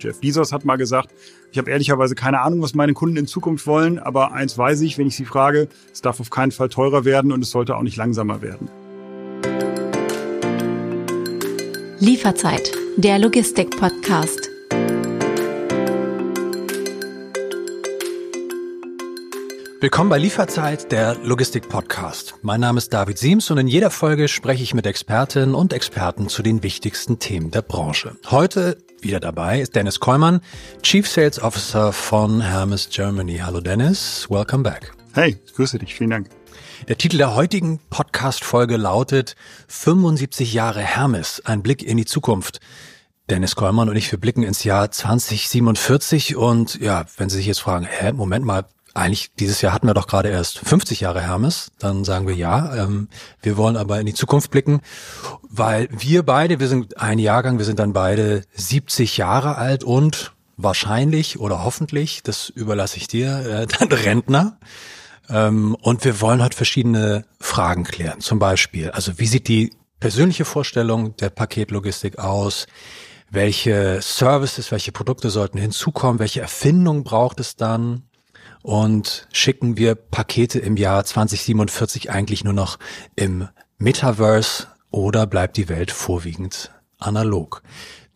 Jeff Bezos hat mal gesagt, ich habe ehrlicherweise keine Ahnung, was meine Kunden in Zukunft wollen, aber eins weiß ich, wenn ich sie frage, es darf auf keinen Fall teurer werden und es sollte auch nicht langsamer werden. Lieferzeit, der Logistik-Podcast. Willkommen bei Lieferzeit, der Logistik-Podcast. Mein Name ist David Siems und in jeder Folge spreche ich mit Expertinnen und Experten zu den wichtigsten Themen der Branche. Heute wieder dabei ist Dennis Kollmann, Chief Sales Officer von Hermes Germany. Hallo Dennis, welcome back. Hey, grüße dich, vielen Dank. Der Titel der heutigen Podcast-Folge lautet 75 Jahre Hermes, ein Blick in die Zukunft. Dennis Kollmann und ich, wir blicken ins Jahr 2047 und ja, wenn Sie sich jetzt fragen, hä, Moment mal, eigentlich dieses Jahr hatten wir doch gerade erst 50 Jahre Hermes, dann sagen wir ja. Ähm, wir wollen aber in die Zukunft blicken, weil wir beide, wir sind ein Jahrgang, wir sind dann beide 70 Jahre alt und wahrscheinlich oder hoffentlich, das überlasse ich dir, äh, dann Rentner. Ähm, und wir wollen heute verschiedene Fragen klären. Zum Beispiel, also wie sieht die persönliche Vorstellung der Paketlogistik aus? Welche Services, welche Produkte sollten hinzukommen? Welche Erfindungen braucht es dann? Und schicken wir Pakete im Jahr 2047 eigentlich nur noch im Metaverse oder bleibt die Welt vorwiegend analog?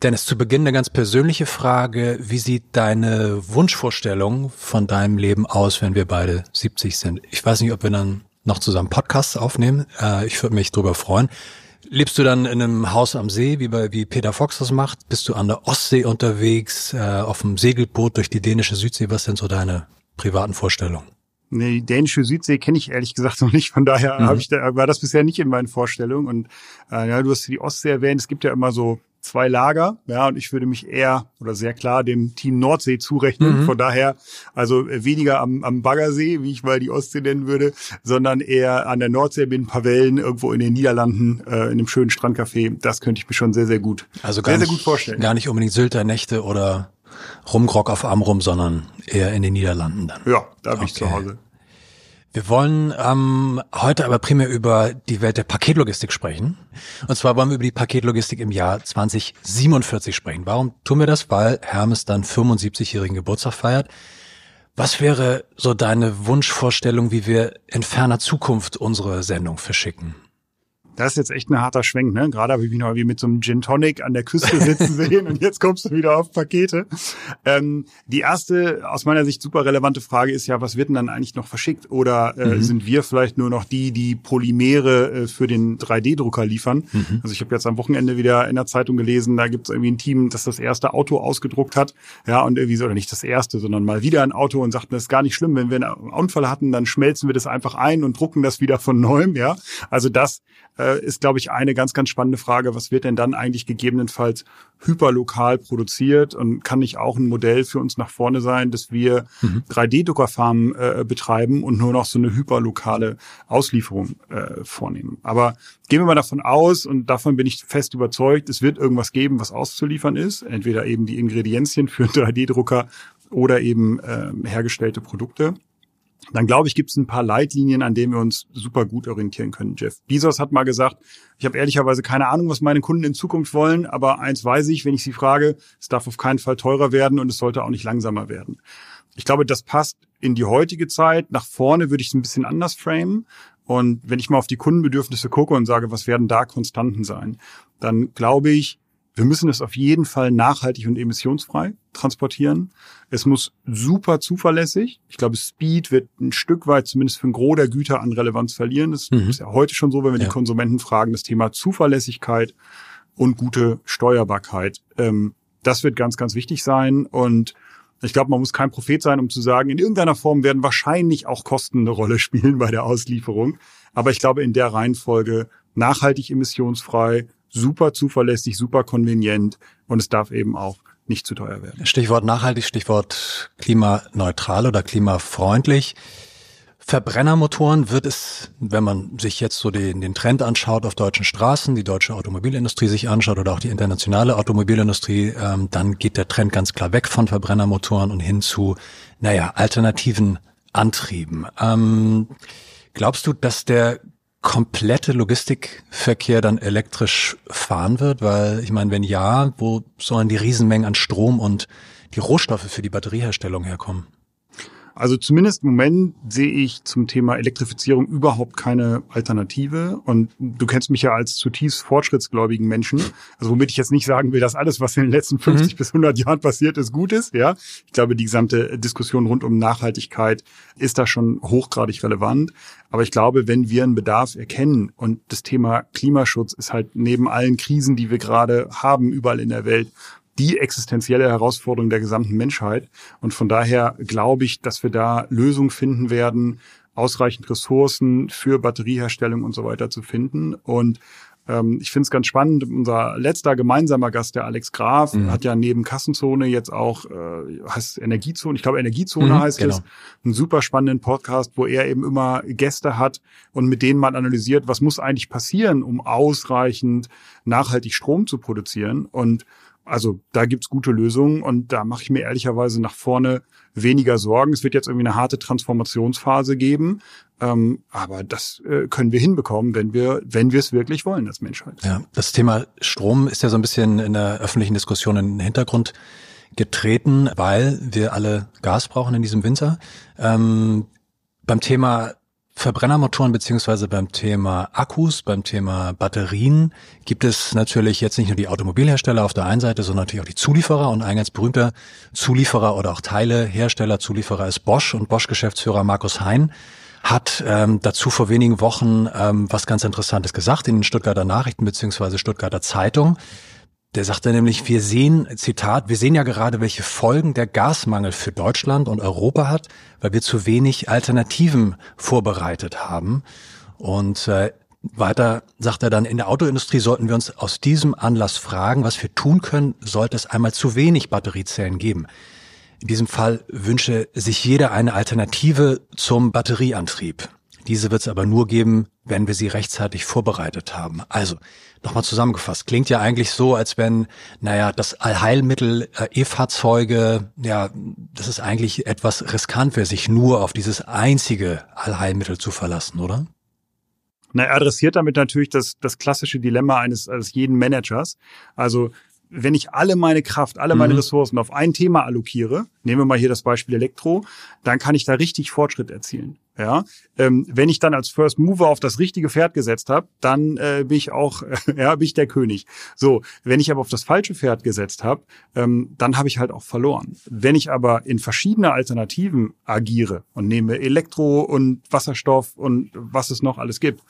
Dennis, zu Beginn eine ganz persönliche Frage. Wie sieht deine Wunschvorstellung von deinem Leben aus, wenn wir beide 70 sind? Ich weiß nicht, ob wir dann noch zusammen Podcasts aufnehmen. Äh, ich würde mich drüber freuen. Lebst du dann in einem Haus am See, wie bei wie Peter Fox das macht? Bist du an der Ostsee unterwegs, äh, auf dem Segelboot durch die dänische Südsee? Was sind so deine privaten Vorstellungen? Nee, die dänische Südsee kenne ich ehrlich gesagt noch nicht. Von daher mhm. ich da, war das bisher nicht in meinen Vorstellungen. Und äh, ja, du hast die Ostsee erwähnt. Es gibt ja immer so zwei Lager, ja, und ich würde mich eher oder sehr klar dem Team Nordsee zurechnen. Mhm. Von daher also weniger am, am Baggersee, wie ich mal die Ostsee nennen würde, sondern eher an der Nordsee mit ein paar Wellen irgendwo in den Niederlanden, äh, in einem schönen Strandcafé. Das könnte ich mir schon sehr, sehr gut, also gar sehr, nicht, sehr gut vorstellen. Gar nicht unbedingt Sylter Nächte oder Rumgrog auf Amrum, sondern eher in den Niederlanden dann. Ja, da bin okay. ich zu Hause. Wir wollen ähm, heute aber primär über die Welt der Paketlogistik sprechen. Und zwar wollen wir über die Paketlogistik im Jahr 2047 sprechen. Warum tun wir das? Weil Hermes dann 75-jährigen Geburtstag feiert. Was wäre so deine Wunschvorstellung, wie wir in ferner Zukunft unsere Sendung verschicken? Das ist jetzt echt ein harter Schwenk, ne? Gerade habe ich mich noch wie mit so einem Gin Tonic an der Küste sitzen sehen und jetzt kommst du wieder auf Pakete. Ähm, die erste, aus meiner Sicht super relevante Frage ist ja, was wird denn dann eigentlich noch verschickt? Oder äh, mhm. sind wir vielleicht nur noch die, die Polymere äh, für den 3D-Drucker liefern? Mhm. Also ich habe jetzt am Wochenende wieder in der Zeitung gelesen, da gibt es irgendwie ein Team, das das erste Auto ausgedruckt hat. Ja, und irgendwie so, oder nicht das erste, sondern mal wieder ein Auto und sagten, das ist gar nicht schlimm, wenn wir einen Unfall hatten, dann schmelzen wir das einfach ein und drucken das wieder von neuem, ja. Also das äh, ist, glaube ich, eine ganz, ganz spannende Frage. Was wird denn dann eigentlich gegebenenfalls hyperlokal produziert und kann nicht auch ein Modell für uns nach vorne sein, dass wir mhm. 3D-Druckerfarmen äh, betreiben und nur noch so eine hyperlokale Auslieferung äh, vornehmen. Aber gehen wir mal davon aus, und davon bin ich fest überzeugt, es wird irgendwas geben, was auszuliefern ist. Entweder eben die Ingredienzien für 3D-Drucker oder eben äh, hergestellte Produkte dann glaube ich, gibt es ein paar Leitlinien, an denen wir uns super gut orientieren können. Jeff Bezos hat mal gesagt, ich habe ehrlicherweise keine Ahnung, was meine Kunden in Zukunft wollen, aber eins weiß ich, wenn ich sie frage, es darf auf keinen Fall teurer werden und es sollte auch nicht langsamer werden. Ich glaube, das passt in die heutige Zeit. Nach vorne würde ich es ein bisschen anders framen. Und wenn ich mal auf die Kundenbedürfnisse gucke und sage, was werden da Konstanten sein, dann glaube ich, wir müssen es auf jeden Fall nachhaltig und emissionsfrei transportieren. Es muss super zuverlässig. Ich glaube, Speed wird ein Stück weit zumindest für ein Gros der Güter an Relevanz verlieren. Das mhm. ist ja heute schon so, wenn wir ja. die Konsumenten fragen, das Thema Zuverlässigkeit und gute Steuerbarkeit. Ähm, das wird ganz, ganz wichtig sein. Und ich glaube, man muss kein Prophet sein, um zu sagen, in irgendeiner Form werden wahrscheinlich auch Kosten eine Rolle spielen bei der Auslieferung. Aber ich glaube, in der Reihenfolge nachhaltig emissionsfrei, super zuverlässig, super konvenient und es darf eben auch nicht zu teuer werden. Stichwort nachhaltig, Stichwort klimaneutral oder klimafreundlich. Verbrennermotoren wird es, wenn man sich jetzt so den, den Trend anschaut auf deutschen Straßen, die deutsche Automobilindustrie sich anschaut oder auch die internationale Automobilindustrie, ähm, dann geht der Trend ganz klar weg von Verbrennermotoren und hin zu, naja, alternativen Antrieben. Ähm, glaubst du, dass der komplette Logistikverkehr dann elektrisch fahren wird? Weil ich meine, wenn ja, wo sollen die Riesenmengen an Strom und die Rohstoffe für die Batterieherstellung herkommen? Also zumindest im Moment sehe ich zum Thema Elektrifizierung überhaupt keine Alternative. Und du kennst mich ja als zutiefst fortschrittsgläubigen Menschen. Also womit ich jetzt nicht sagen will, dass alles, was in den letzten 50 mhm. bis 100 Jahren passiert ist, gut ist. Ja, ich glaube, die gesamte Diskussion rund um Nachhaltigkeit ist da schon hochgradig relevant. Aber ich glaube, wenn wir einen Bedarf erkennen und das Thema Klimaschutz ist halt neben allen Krisen, die wir gerade haben, überall in der Welt, die existenzielle Herausforderung der gesamten Menschheit. Und von daher glaube ich, dass wir da Lösungen finden werden, ausreichend Ressourcen für Batterieherstellung und so weiter zu finden. Und ähm, ich finde es ganz spannend. Unser letzter gemeinsamer Gast, der Alex Graf, mhm. hat ja neben Kassenzone jetzt auch äh, heißt Energiezone. Ich glaube Energiezone mhm, heißt genau. es. Einen super spannenden Podcast, wo er eben immer Gäste hat und mit denen mal analysiert, was muss eigentlich passieren, um ausreichend nachhaltig Strom zu produzieren. Und also da gibt's gute Lösungen und da mache ich mir ehrlicherweise nach vorne weniger Sorgen. Es wird jetzt irgendwie eine harte Transformationsphase geben, ähm, aber das äh, können wir hinbekommen, wenn wir, wenn wir es wirklich wollen als Menschheit. Ja, das Thema Strom ist ja so ein bisschen in der öffentlichen Diskussion in den Hintergrund getreten, weil wir alle Gas brauchen in diesem Winter. Ähm, beim Thema Verbrennermotoren beziehungsweise beim Thema Akkus, beim Thema Batterien gibt es natürlich jetzt nicht nur die Automobilhersteller auf der einen Seite, sondern natürlich auch die Zulieferer und ein ganz berühmter Zulieferer oder auch Teilehersteller, Zulieferer ist Bosch und Bosch-Geschäftsführer Markus Hein hat ähm, dazu vor wenigen Wochen ähm, was ganz Interessantes gesagt in den Stuttgarter Nachrichten beziehungsweise Stuttgarter Zeitung. Der sagte nämlich, wir sehen, Zitat, wir sehen ja gerade, welche Folgen der Gasmangel für Deutschland und Europa hat, weil wir zu wenig Alternativen vorbereitet haben. Und äh, weiter sagt er dann, in der Autoindustrie sollten wir uns aus diesem Anlass fragen, was wir tun können, sollte es einmal zu wenig Batteriezellen geben. In diesem Fall wünsche sich jeder eine Alternative zum Batterieantrieb. Diese wird es aber nur geben, wenn wir sie rechtzeitig vorbereitet haben. Also, nochmal zusammengefasst, klingt ja eigentlich so, als wenn, naja, das Allheilmittel äh, E-Fahrzeuge, ja, das ist eigentlich etwas riskant wäre, sich nur auf dieses einzige Allheilmittel zu verlassen, oder? Na, er adressiert damit natürlich das, das klassische Dilemma eines, eines jeden Managers. Also wenn ich alle meine Kraft, alle meine mhm. Ressourcen auf ein Thema allokiere, nehmen wir mal hier das Beispiel Elektro, dann kann ich da richtig Fortschritt erzielen. Ja, ähm, wenn ich dann als First Mover auf das richtige Pferd gesetzt habe, dann äh, bin ich auch, äh, ja, bin ich der König. So, wenn ich aber auf das falsche Pferd gesetzt habe, ähm, dann habe ich halt auch verloren. Wenn ich aber in verschiedene Alternativen agiere und nehme Elektro und Wasserstoff und was es noch alles gibt,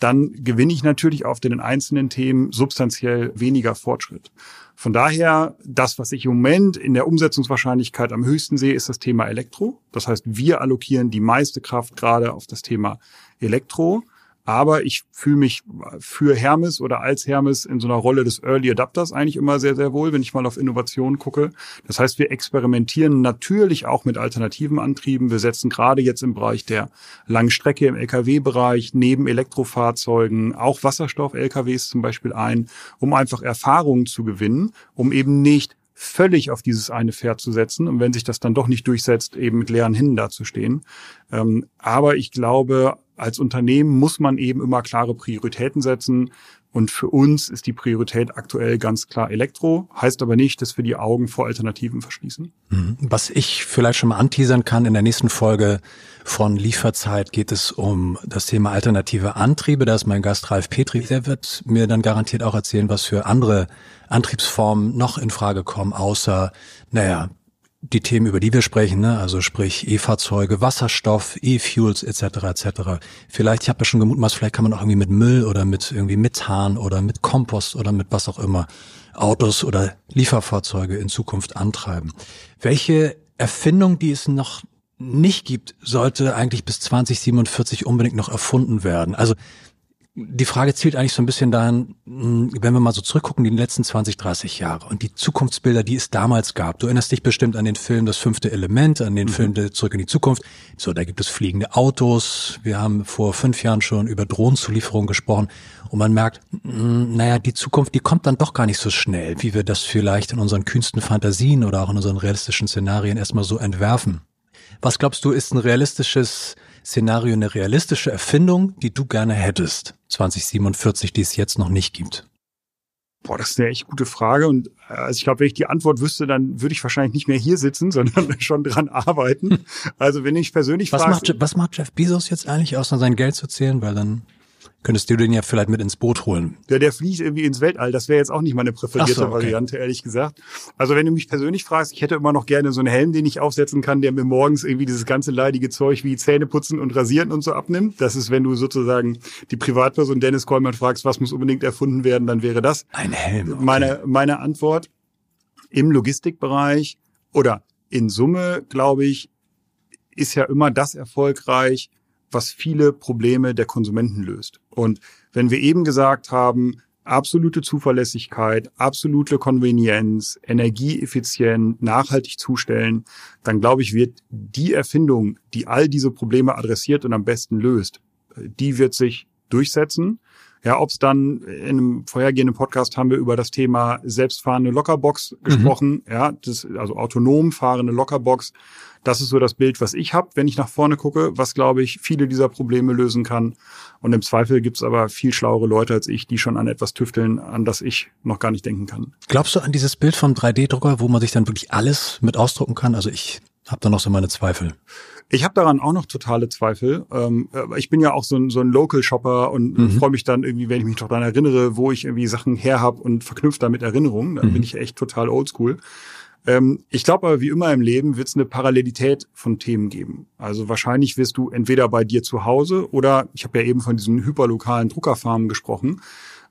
dann gewinne ich natürlich auf den einzelnen Themen substanziell weniger Fortschritt. Von daher, das, was ich im Moment in der Umsetzungswahrscheinlichkeit am höchsten sehe, ist das Thema Elektro. Das heißt, wir allokieren die meiste Kraft gerade auf das Thema Elektro. Aber ich fühle mich für Hermes oder als Hermes in so einer Rolle des Early Adapters eigentlich immer sehr, sehr wohl, wenn ich mal auf Innovationen gucke. Das heißt, wir experimentieren natürlich auch mit alternativen Antrieben. Wir setzen gerade jetzt im Bereich der langen Strecke im Lkw-Bereich neben Elektrofahrzeugen auch Wasserstoff-Lkws zum Beispiel ein, um einfach Erfahrungen zu gewinnen, um eben nicht völlig auf dieses eine Pferd zu setzen und wenn sich das dann doch nicht durchsetzt, eben mit leeren Händen dazustehen. Ähm, aber ich glaube, als Unternehmen muss man eben immer klare Prioritäten setzen. Und für uns ist die Priorität aktuell ganz klar Elektro, heißt aber nicht, dass wir die Augen vor Alternativen verschließen. Mhm. Was ich vielleicht schon mal anteasern kann, in der nächsten Folge von Lieferzeit geht es um das Thema alternative Antriebe. Da ist mein Gast Ralf Petri. Der wird mir dann garantiert auch erzählen, was für andere Antriebsformen noch in Frage kommen, außer, naja, die Themen, über die wir sprechen, ne? also sprich E-Fahrzeuge, Wasserstoff, E-Fuels etc. etc. Vielleicht, ich habe ja schon gemutmaßt, vielleicht kann man auch irgendwie mit Müll oder mit irgendwie Methan oder mit Kompost oder mit was auch immer Autos oder Lieferfahrzeuge in Zukunft antreiben. Welche Erfindung, die es noch nicht gibt, sollte eigentlich bis 2047 unbedingt noch erfunden werden? Also die Frage zielt eigentlich so ein bisschen dahin, hm, wenn wir mal so zurückgucken, die letzten 20, 30 Jahre und die Zukunftsbilder, die es damals gab. Du erinnerst dich bestimmt an den Film Das fünfte Element, an den mhm. Film Zurück in die Zukunft. So, da gibt es fliegende Autos. Wir haben vor fünf Jahren schon über Drohnenzulieferung gesprochen. Und man merkt, hm, naja, die Zukunft, die kommt dann doch gar nicht so schnell, wie wir das vielleicht in unseren kühnsten Fantasien oder auch in unseren realistischen Szenarien erstmal so entwerfen. Was glaubst du, ist ein realistisches Szenario eine realistische Erfindung, die du gerne hättest, 2047, die es jetzt noch nicht gibt? Boah, das ist eine echt gute Frage. Und äh, also ich glaube, wenn ich die Antwort wüsste, dann würde ich wahrscheinlich nicht mehr hier sitzen, sondern schon dran arbeiten. Also wenn ich persönlich was frage, macht, was macht Jeff Bezos jetzt eigentlich, außer sein Geld zu zählen? Weil dann könntest du den ja vielleicht mit ins Boot holen. Der, der fliegt irgendwie ins Weltall. Das wäre jetzt auch nicht meine präferierte so, okay. Variante, ehrlich gesagt. Also wenn du mich persönlich fragst, ich hätte immer noch gerne so einen Helm, den ich aufsetzen kann, der mir morgens irgendwie dieses ganze leidige Zeug wie Zähne putzen und rasieren und so abnimmt. Das ist, wenn du sozusagen die Privatperson Dennis Kollmann fragst, was muss unbedingt erfunden werden, dann wäre das Ein Helm. okay. meine, meine Antwort. Im Logistikbereich oder in Summe, glaube ich, ist ja immer das erfolgreich, was viele Probleme der Konsumenten löst. Und wenn wir eben gesagt haben, absolute Zuverlässigkeit, absolute Konvenienz, energieeffizient, nachhaltig zustellen, dann glaube ich, wird die Erfindung, die all diese Probleme adressiert und am besten löst, die wird sich durchsetzen. Ja, ob es dann in einem vorhergehenden Podcast haben wir über das Thema selbstfahrende Lockerbox gesprochen. Ja, das, also autonom fahrende Lockerbox. Das ist so das Bild, was ich habe, wenn ich nach vorne gucke, was, glaube ich, viele dieser Probleme lösen kann. Und im Zweifel gibt's aber viel schlauere Leute als ich, die schon an etwas tüfteln, an das ich noch gar nicht denken kann. Glaubst du an dieses Bild vom 3D-Drucker, wo man sich dann wirklich alles mit ausdrucken kann? Also ich habe da noch so meine Zweifel. Ich habe daran auch noch totale Zweifel. Ähm, aber ich bin ja auch so ein, so ein Local-Shopper und Mhm. freue mich dann irgendwie, wenn ich mich doch daran erinnere, wo ich irgendwie Sachen her habe und verknüpft damit Erinnerungen. Dann Mhm. bin ich echt total oldschool. Ähm, ich glaube aber, wie immer im Leben wird es eine Parallelität von Themen geben. Also wahrscheinlich wirst du entweder bei dir zu Hause oder ich habe ja eben von diesen hyperlokalen Druckerfarmen gesprochen.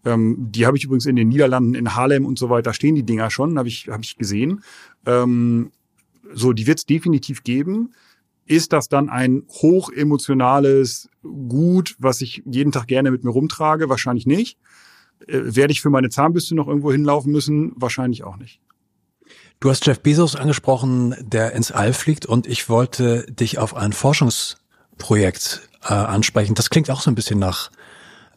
Ähm, die habe ich übrigens in den Niederlanden, in Haarlem und so weiter, stehen die Dinger schon, habe ich, hab ich gesehen. Ähm, so, die wird es definitiv geben. Ist das dann ein hochemotionales Gut, was ich jeden Tag gerne mit mir rumtrage? Wahrscheinlich nicht. Äh, werde ich für meine Zahnbürste noch irgendwo hinlaufen müssen? Wahrscheinlich auch nicht. Du hast Jeff Bezos angesprochen, der ins All fliegt und ich wollte dich auf ein Forschungsprojekt äh, ansprechen. Das klingt auch so ein bisschen nach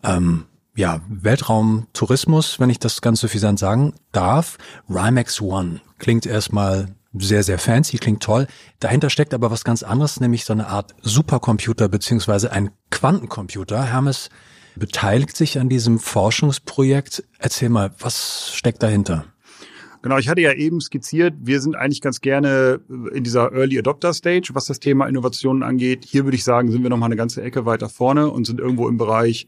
ähm, ja, Weltraumtourismus, wenn ich das ganz suffisant sagen darf. Rimax One klingt erstmal sehr, sehr fancy, klingt toll. Dahinter steckt aber was ganz anderes, nämlich so eine Art Supercomputer beziehungsweise ein Quantencomputer. Hermes beteiligt sich an diesem Forschungsprojekt. Erzähl mal, was steckt dahinter? Genau, ich hatte ja eben skizziert, wir sind eigentlich ganz gerne in dieser Early Adopter Stage, was das Thema Innovationen angeht. Hier würde ich sagen, sind wir noch mal eine ganze Ecke weiter vorne und sind irgendwo im Bereich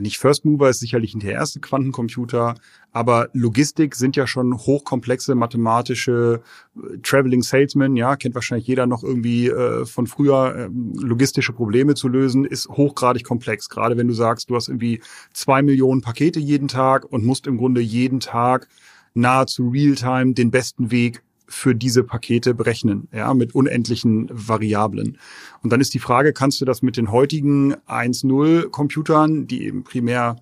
nicht First Mover ist sicherlich nicht der erste Quantencomputer, aber Logistik sind ja schon hochkomplexe mathematische äh, Traveling Salesman, ja, kennt wahrscheinlich jeder noch irgendwie äh, von früher, äh, logistische Probleme zu lösen, ist hochgradig komplex. Gerade wenn du sagst, du hast irgendwie zwei Millionen Pakete jeden Tag und musst im Grunde jeden Tag nahezu Realtime den besten Weg für diese Pakete berechnen, ja, mit unendlichen Variablen. Und dann ist die Frage, kannst du das mit den heutigen 1.0 Computern, die eben primär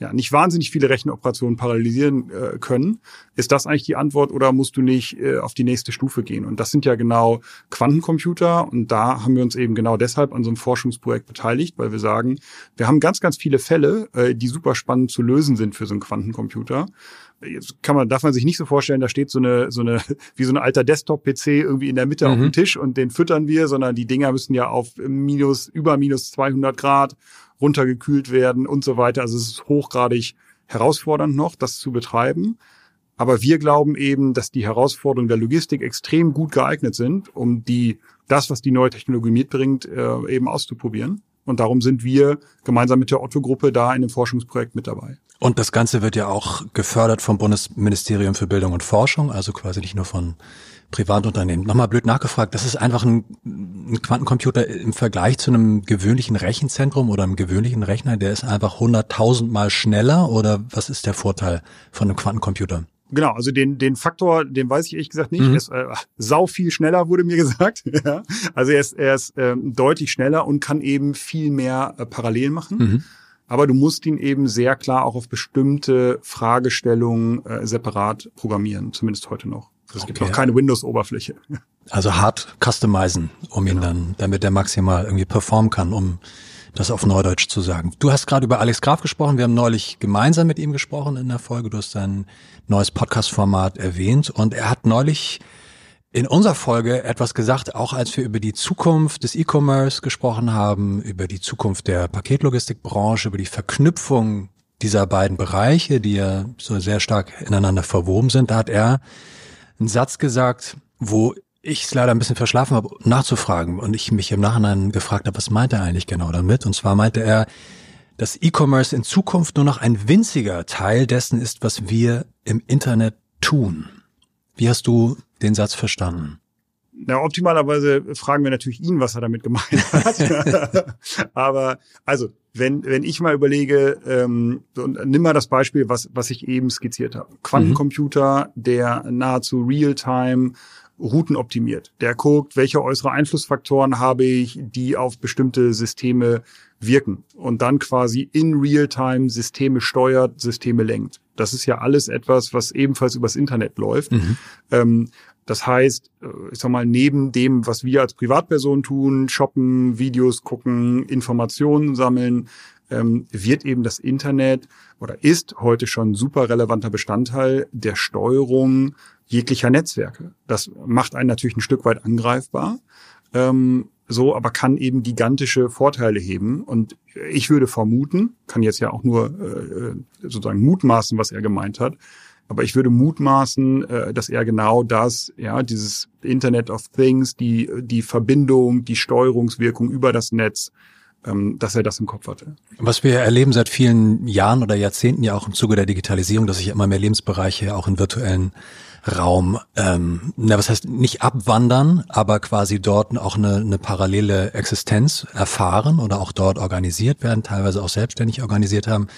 ja, nicht wahnsinnig viele Rechenoperationen parallelisieren äh, können. Ist das eigentlich die Antwort oder musst du nicht äh, auf die nächste Stufe gehen? Und das sind ja genau Quantencomputer und da haben wir uns eben genau deshalb an so einem Forschungsprojekt beteiligt, weil wir sagen, wir haben ganz, ganz viele Fälle, äh, die super spannend zu lösen sind für so einen Quantencomputer. Jetzt kann man, darf man sich nicht so vorstellen, da steht so eine, so eine, wie so ein alter Desktop-PC irgendwie in der Mitte auf Mhm. dem Tisch und den füttern wir, sondern die Dinger müssen ja auf minus, über minus 200 Grad runtergekühlt werden und so weiter. Also es ist hochgradig herausfordernd noch, das zu betreiben. Aber wir glauben eben, dass die Herausforderungen der Logistik extrem gut geeignet sind, um die, das, was die neue Technologie mitbringt, äh, eben auszuprobieren. Und darum sind wir gemeinsam mit der Otto-Gruppe da in dem Forschungsprojekt mit dabei. Und das Ganze wird ja auch gefördert vom Bundesministerium für Bildung und Forschung, also quasi nicht nur von Privatunternehmen. Nochmal blöd nachgefragt, das ist einfach ein, ein Quantencomputer im Vergleich zu einem gewöhnlichen Rechenzentrum oder einem gewöhnlichen Rechner, der ist einfach hunderttausendmal schneller oder was ist der Vorteil von einem Quantencomputer? Genau, also den, den Faktor, den weiß ich ehrlich gesagt nicht. Mhm. Er ist äh, sau viel schneller, wurde mir gesagt. Also er ist, er ist ähm, deutlich schneller und kann eben viel mehr äh, parallel machen. Mhm. Aber du musst ihn eben sehr klar auch auf bestimmte Fragestellungen äh, separat programmieren, zumindest heute noch. Also Es gibt Okay. noch keine Windows-Oberfläche. Also hart customizen, um ihn dann, damit der maximal irgendwie performen kann, um das auf Neudeutsch zu sagen. Du hast gerade über Alex Graf gesprochen. Wir haben neulich gemeinsam mit ihm gesprochen in der Folge. Du hast sein neues Podcast-Format erwähnt und er hat neulich in unserer Folge etwas gesagt, auch als wir über die Zukunft des E-Commerce gesprochen haben, über die Zukunft der Paketlogistikbranche, über die Verknüpfung dieser beiden Bereiche, die ja so sehr stark ineinander verwoben sind. Da hat er einen Satz gesagt, wo ich es leider ein bisschen verschlafen habe, nachzufragen und ich mich im Nachhinein gefragt habe, was meint er eigentlich genau damit? Und zwar meinte er, dass E-Commerce in Zukunft nur noch ein winziger Teil dessen ist, was wir im Internet tun. Wie hast du den Satz verstanden? Na, optimalerweise fragen wir natürlich ihn, was er damit gemeint hat. Aber also, wenn, wenn ich mal überlege, ähm, und nimm mal das Beispiel, was, was ich eben skizziert habe. Quantencomputer, der nahezu real-time Routen optimiert. Der guckt, welche äußere Einflussfaktoren habe ich, die auf bestimmte Systeme wirken und dann quasi in Realtime Systeme steuert, Systeme lenkt. Das ist ja alles etwas, was ebenfalls übers Internet läuft. Mhm. Ähm, das heißt, äh, ich sag mal, neben dem, was wir als Privatperson tun, shoppen, Videos gucken, Informationen sammeln, ähm, wird eben das Internet oder ist heute schon super relevanter Bestandteil der Steuerung jeglicher Netzwerke. Das macht einen natürlich ein Stück weit angreifbar. Ähm, so, aber kann eben gigantische Vorteile heben. Und ich würde vermuten, kann jetzt ja auch nur äh, sozusagen mutmaßen, was er gemeint hat, aber ich würde mutmaßen, äh, dass er genau das, ja, dieses Internet of Things, die, die Verbindung, die Steuerungswirkung über das Netz, ähm, dass er das im Kopf hatte. Was wir erleben seit vielen Jahren oder Jahrzehnten ja auch im Zuge der Digitalisierung, dass sich immer mehr Lebensbereiche auch in virtuellen Raum, ähm, na, was heißt nicht abwandern, aber quasi dort auch eine, eine parallele Existenz erfahren oder auch dort organisiert werden, teilweise auch selbstständig organisiert haben.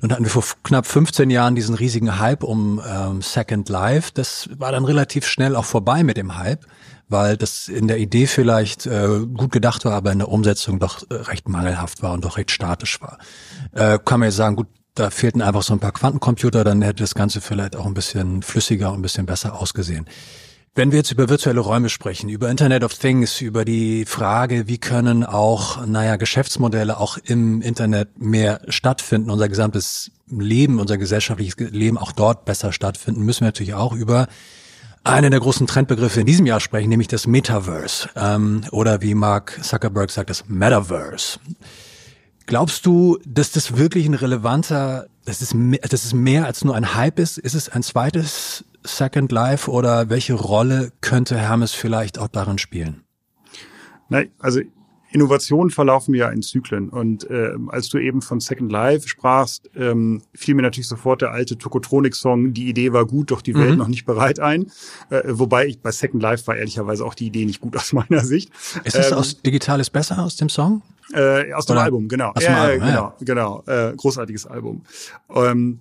Nun hatten wir vor knapp 15 Jahren diesen riesigen Hype um ähm, Second Life. Das war dann relativ schnell auch vorbei mit dem Hype, weil das in der Idee vielleicht äh, gut gedacht war, aber in der Umsetzung doch äh, recht mangelhaft war und doch recht statisch war. Äh, kann man jetzt sagen, gut, da fehlten einfach so ein paar Quantencomputer, dann hätte das Ganze vielleicht auch ein bisschen flüssiger und ein bisschen besser ausgesehen. Wenn wir jetzt über virtuelle Räume sprechen, über Internet of Things, über die Frage, wie können auch, naja, Geschäftsmodelle auch im Internet mehr stattfinden, unser gesamtes Leben, unser gesellschaftliches Leben auch dort besser stattfinden, müssen wir natürlich auch über einen der großen Trendbegriffe in diesem Jahr sprechen, nämlich das Metaverse ähm, oder wie Mark Zuckerberg sagt, das Metaverse. Glaubst du, dass das wirklich ein relevanter, dass es, dass es mehr als nur ein Hype ist? Ist es ein zweites Second Life oder welche Rolle könnte Hermes vielleicht auch darin spielen? Nein, also Innovationen verlaufen ja in Zyklen. Und äh, als du eben von Second Life sprachst, ähm, fiel mir natürlich sofort der alte Tokotronic-Song, die Idee war gut, doch die Welt mhm. noch nicht bereit ein. Äh, wobei ich bei Second Life war ehrlicherweise auch die Idee nicht gut aus meiner Sicht. Ist das ähm, aus Digitales besser aus dem Song? Äh, aus dem Oder? Album, genau. Aus dem ja, Album, genau, ja. genau. Äh, großartiges Album. Ähm,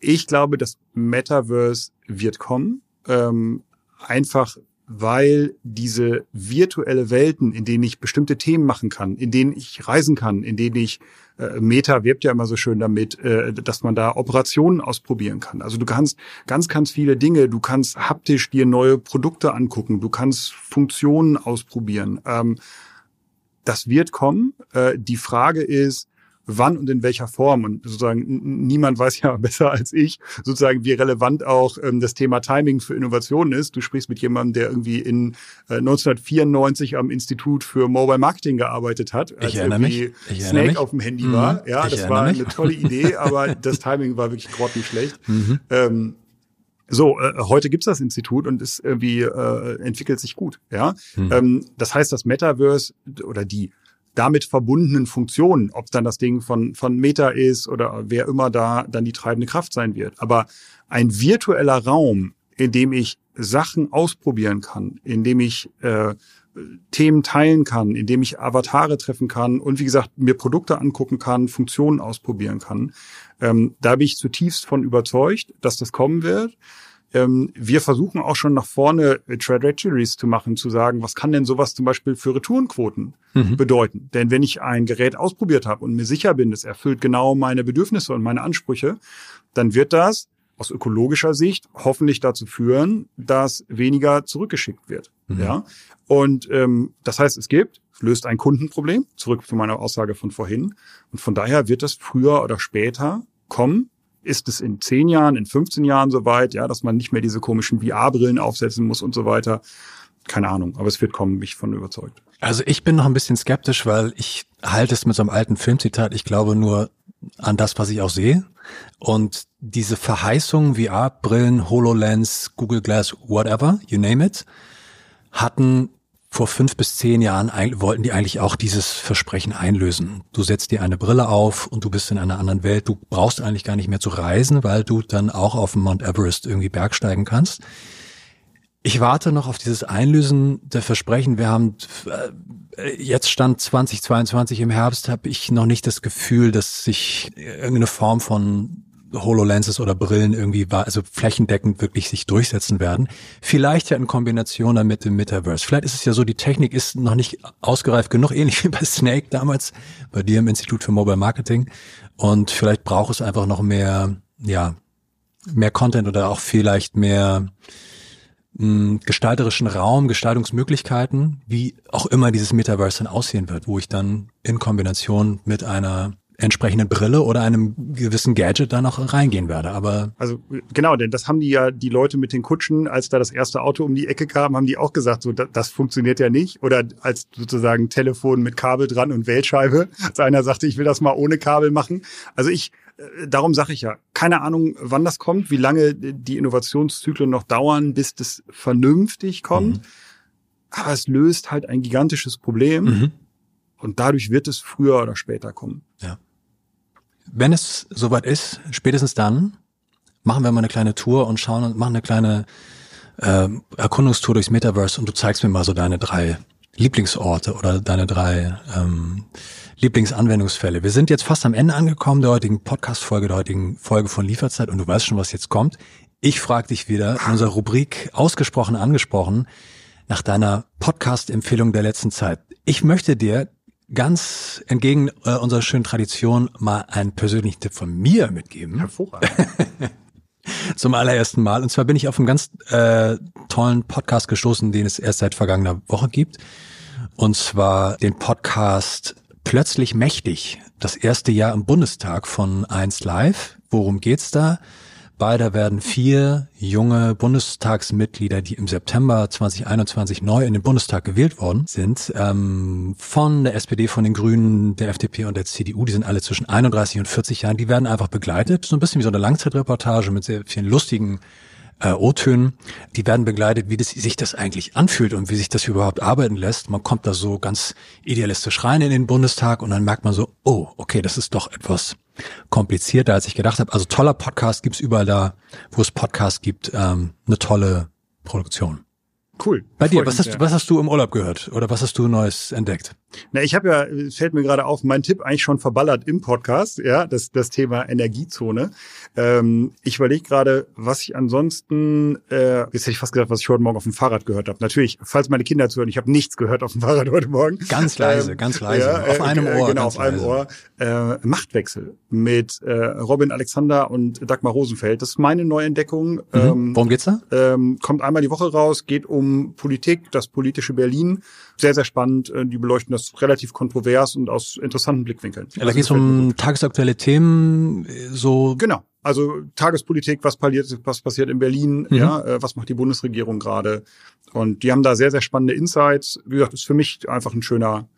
ich glaube, das Metaverse wird kommen. Ähm, einfach weil diese virtuelle Welten, in denen ich bestimmte Themen machen kann, in denen ich reisen kann, in denen ich äh, Meta wirbt ja immer so schön damit, äh, dass man da Operationen ausprobieren kann. Also du kannst ganz, ganz viele Dinge, du kannst haptisch dir neue Produkte angucken, du kannst Funktionen ausprobieren. Ähm, das wird kommen. Äh, die Frage ist, wann und in welcher Form. Und sozusagen niemand weiß ja besser als ich, sozusagen, wie relevant auch ähm, das Thema Timing für Innovationen ist. Du sprichst mit jemandem, der irgendwie in äh, 1994 am Institut für Mobile Marketing gearbeitet hat, als ich irgendwie ich Snake mich. auf dem Handy mhm. war. Ja, ich das war mich. eine tolle Idee, aber das Timing war wirklich grottenschlecht. Mhm. Ähm, so, äh, heute gibt's das Institut und es irgendwie äh, entwickelt sich gut. Ja, mhm. ähm, das heißt, das Metaverse oder die damit verbundenen Funktionen, ob dann das Ding von, von Meta ist oder wer immer da dann die treibende Kraft sein wird. Aber ein virtueller Raum, in dem ich Sachen ausprobieren kann, in dem ich äh, Themen teilen kann, in dem ich Avatare treffen kann und wie gesagt mir Produkte angucken kann, Funktionen ausprobieren kann. Ähm, da bin ich zutiefst von überzeugt, dass das kommen wird. Ähm, wir versuchen auch schon nach vorne äh, Trajectories zu machen, zu sagen, was kann denn sowas zum Beispiel für Retourenquoten mhm. bedeuten? Denn wenn ich ein Gerät ausprobiert habe und mir sicher bin, es erfüllt genau meine Bedürfnisse und meine Ansprüche, dann wird das aus ökologischer Sicht hoffentlich dazu führen, dass weniger zurückgeschickt wird. Mhm. Ja, und ähm, das heißt, es gibt, löst ein Kundenproblem. Zurück zu meiner Aussage von vorhin. Und von daher wird das früher oder später kommen ist es in zehn Jahren, in 15 Jahren soweit, ja, dass man nicht mehr diese komischen VR-Brillen aufsetzen muss und so weiter. Keine Ahnung, aber es wird kommen, mich von überzeugt. Also ich bin noch ein bisschen skeptisch, weil ich halte es mit so einem alten Filmzitat, ich glaube nur an das, was ich auch sehe. Und diese Verheißung, VR-Brillen, HoloLens, Google Glass, whatever, you name it, hatten vor fünf bis zehn Jahren wollten die eigentlich auch dieses Versprechen einlösen. Du setzt dir eine Brille auf und du bist in einer anderen Welt. Du brauchst eigentlich gar nicht mehr zu reisen, weil du dann auch auf dem Mount Everest irgendwie bergsteigen Ich warte noch auf dieses Einlösen der Versprechen. Wir haben äh, jetzt stand 2022 im Herbst, habe ich noch nicht das Gefühl, dass sich irgendeine Form von HoloLenses oder Brillen irgendwie war, also flächendeckend wirklich sich durchsetzen werden. Vielleicht ja in Kombination dann mit dem Metaverse. Vielleicht ist es ja so, die Technik ist noch nicht ausgereift genug, ähnlich wie bei Snake damals, bei dir im Institut für Mobile Marketing. Und vielleicht braucht es einfach noch mehr, ja, mehr Content oder auch vielleicht mehr mh, gestalterischen Raum, Gestaltungsmöglichkeiten, wie auch immer dieses Metaverse dann aussehen wird, wo ich dann in Kombination mit einer entsprechenden Brille oder einem gewissen Gadget da noch reingehen werde. Aber also genau, denn das haben die ja die Leute mit den Kutschen, als da das erste Auto um die Ecke kam, haben die auch gesagt, so das, das funktioniert ja nicht. Oder als sozusagen Telefon mit Kabel dran und Wählscheibe, als einer sagte, ich will das mal ohne Kabel machen. Also ich darum sage ich ja, keine Ahnung, wann das kommt, wie lange die Innovationszyklen noch dauern, bis das vernünftig kommt. Mhm. Aber es löst halt ein gigantisches Problem. Mhm. Und dadurch wird es früher oder später kommen. Ja. Wenn es soweit ist, spätestens dann machen wir mal eine kleine Tour und schauen und machen eine kleine äh, Erkundungstour durchs Metaverse und du zeigst mir mal so deine drei Lieblingsorte oder deine drei ähm, Lieblingsanwendungsfälle. Wir sind jetzt fast am Ende angekommen der heutigen Podcast-Folge, der heutigen Folge von Lieferzeit und du weißt schon, was jetzt kommt. Ich frage dich wieder in unserer Rubrik ausgesprochen angesprochen nach deiner Podcast-Empfehlung der letzten Zeit. Ich möchte dir ganz entgegen äh, unserer schönen Tradition mal einen persönlichen Tipp von mir mitgeben. Hervorragend. Zum allerersten Mal. Und zwar bin ich auf einen ganz äh, tollen Podcast gestoßen, den es erst seit vergangener Woche gibt. Und zwar den Podcast Plötzlich Mächtig. Das erste Jahr im Bundestag von 1 Live. Worum geht's da? Beider werden vier junge Bundestagsmitglieder, die im September 2021 neu in den Bundestag gewählt worden sind, ähm, von der SPD, von den Grünen, der FDP und der CDU. Die sind alle zwischen 31 und 40 Jahren. Die werden einfach begleitet, so ein bisschen wie so eine Langzeitreportage mit sehr vielen lustigen äh, O-Tönen. Die werden begleitet, wie das, sich das eigentlich anfühlt und wie sich das überhaupt arbeiten lässt. Man kommt da so ganz idealistisch rein in den Bundestag und dann merkt man so, oh, okay, das ist doch etwas komplizierter, als ich gedacht habe. Also toller Podcast gibt's überall da, wo es Podcasts gibt. Ähm, eine tolle Produktion. Cool. Bei dir, was hast, du, was hast du im Urlaub gehört oder was hast du Neues entdeckt? Na, ich habe ja, fällt mir gerade auf, mein Tipp eigentlich schon verballert im Podcast, ja, das, das Thema Energiezone. Ähm, ich überlege gerade, was ich ansonsten, äh, jetzt hätte ich fast gesagt, was ich heute Morgen auf dem Fahrrad gehört habe. Natürlich, falls meine Kinder zuhören, ich habe nichts gehört auf dem Fahrrad heute Morgen. Ganz leise, ähm, ganz leise. Ja, auf einem äh, Ohr. Genau, auf einem Ohr. Äh, Machtwechsel mit äh, Robin Alexander und Dagmar Rosenfeld. Das ist meine Neuentdeckung. Mhm. Ähm, Worum geht's da? Ähm, kommt einmal die Woche raus, geht um Politik, das politische Berlin. Sehr, sehr spannend. Äh, die beleuchten das relativ kontrovers und aus interessanten Blickwinkeln. Ja, da also geht es um tagesaktuelle Themen, so. Genau. Also Tagespolitik, was passiert, was passiert in Berlin, mhm. ja, äh, was macht die Bundesregierung gerade? Und die haben da sehr, sehr spannende Insights. Wie gesagt, ist für mich einfach ein schöner,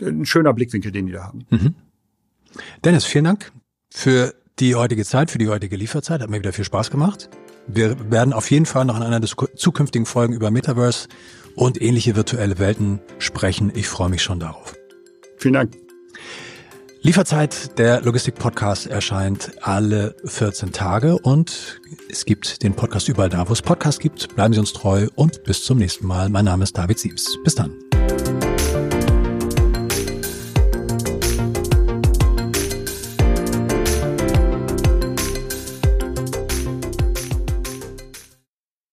ein schöner Blickwinkel, den die da haben. Mhm. Dennis, vielen Dank für die heutige Zeit, für die heutige Lieferzeit. Hat mir wieder viel Spaß gemacht. Wir werden auf jeden Fall noch in einer der zukünftigen Folgen über Metaverse und ähnliche virtuelle Welten sprechen. Ich freue mich schon darauf. Vielen Dank. Lieferzeit, der Logistik-Podcast erscheint alle 14 Tage und es gibt den Podcast überall da, wo es Podcasts gibt. Bleiben Sie uns treu und bis zum nächsten Mal. Mein Name ist David Siebs. Bis dann.